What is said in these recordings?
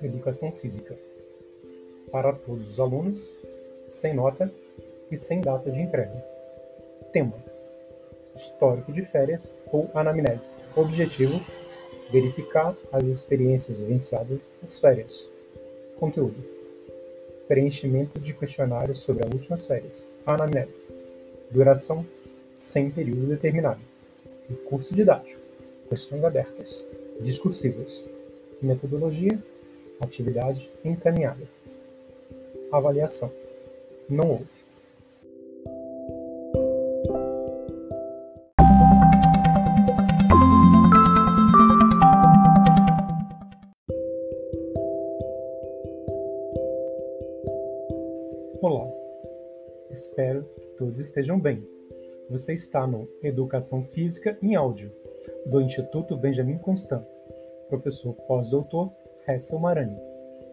Educação Física. Para todos os alunos, sem nota e sem data de entrega. Tema: Histórico de férias ou anamnese. Objetivo: verificar as experiências vivenciadas nas férias. Conteúdo: Preenchimento de questionário sobre as últimas férias. Anamnese. Duração: sem período determinado. Recurso didático. Questões abertas. Discursivas. Metodologia: atividade encaminhada. Avaliação: não houve. Olá, espero que todos estejam bem. Você está no Educação Física em Áudio, do Instituto Benjamin Constant, professor pós-doutor Hessel Marani,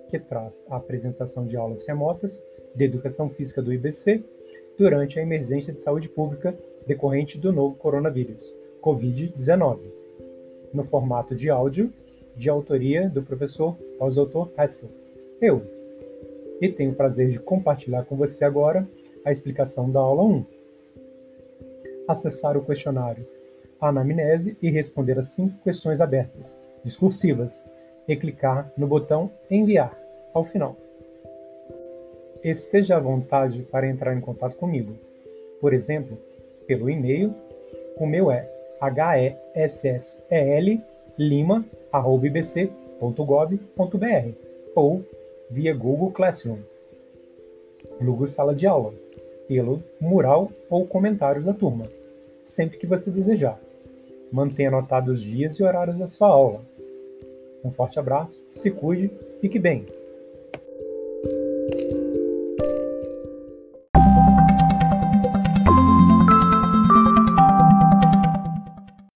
que traz a apresentação de aulas remotas de Educação Física do IBC durante a emergência de saúde pública decorrente do novo coronavírus, Covid-19, no formato de áudio de autoria do professor pós-doutor Hessel. Eu, e tenho o prazer de compartilhar com você agora a explicação da aula 1. Acessar o questionário Anamnese e responder as cinco questões abertas, discursivas, e clicar no botão Enviar ao final. Esteja à vontade para entrar em contato comigo. Por exemplo, pelo e-mail, o meu é hessellima.ibc.gov.br ou via Google Classroom, Google Sala de Aula, pelo mural ou comentários da turma, sempre que você desejar. Mantenha anotados os dias e horários da sua aula. Um forte abraço, se cuide, fique bem!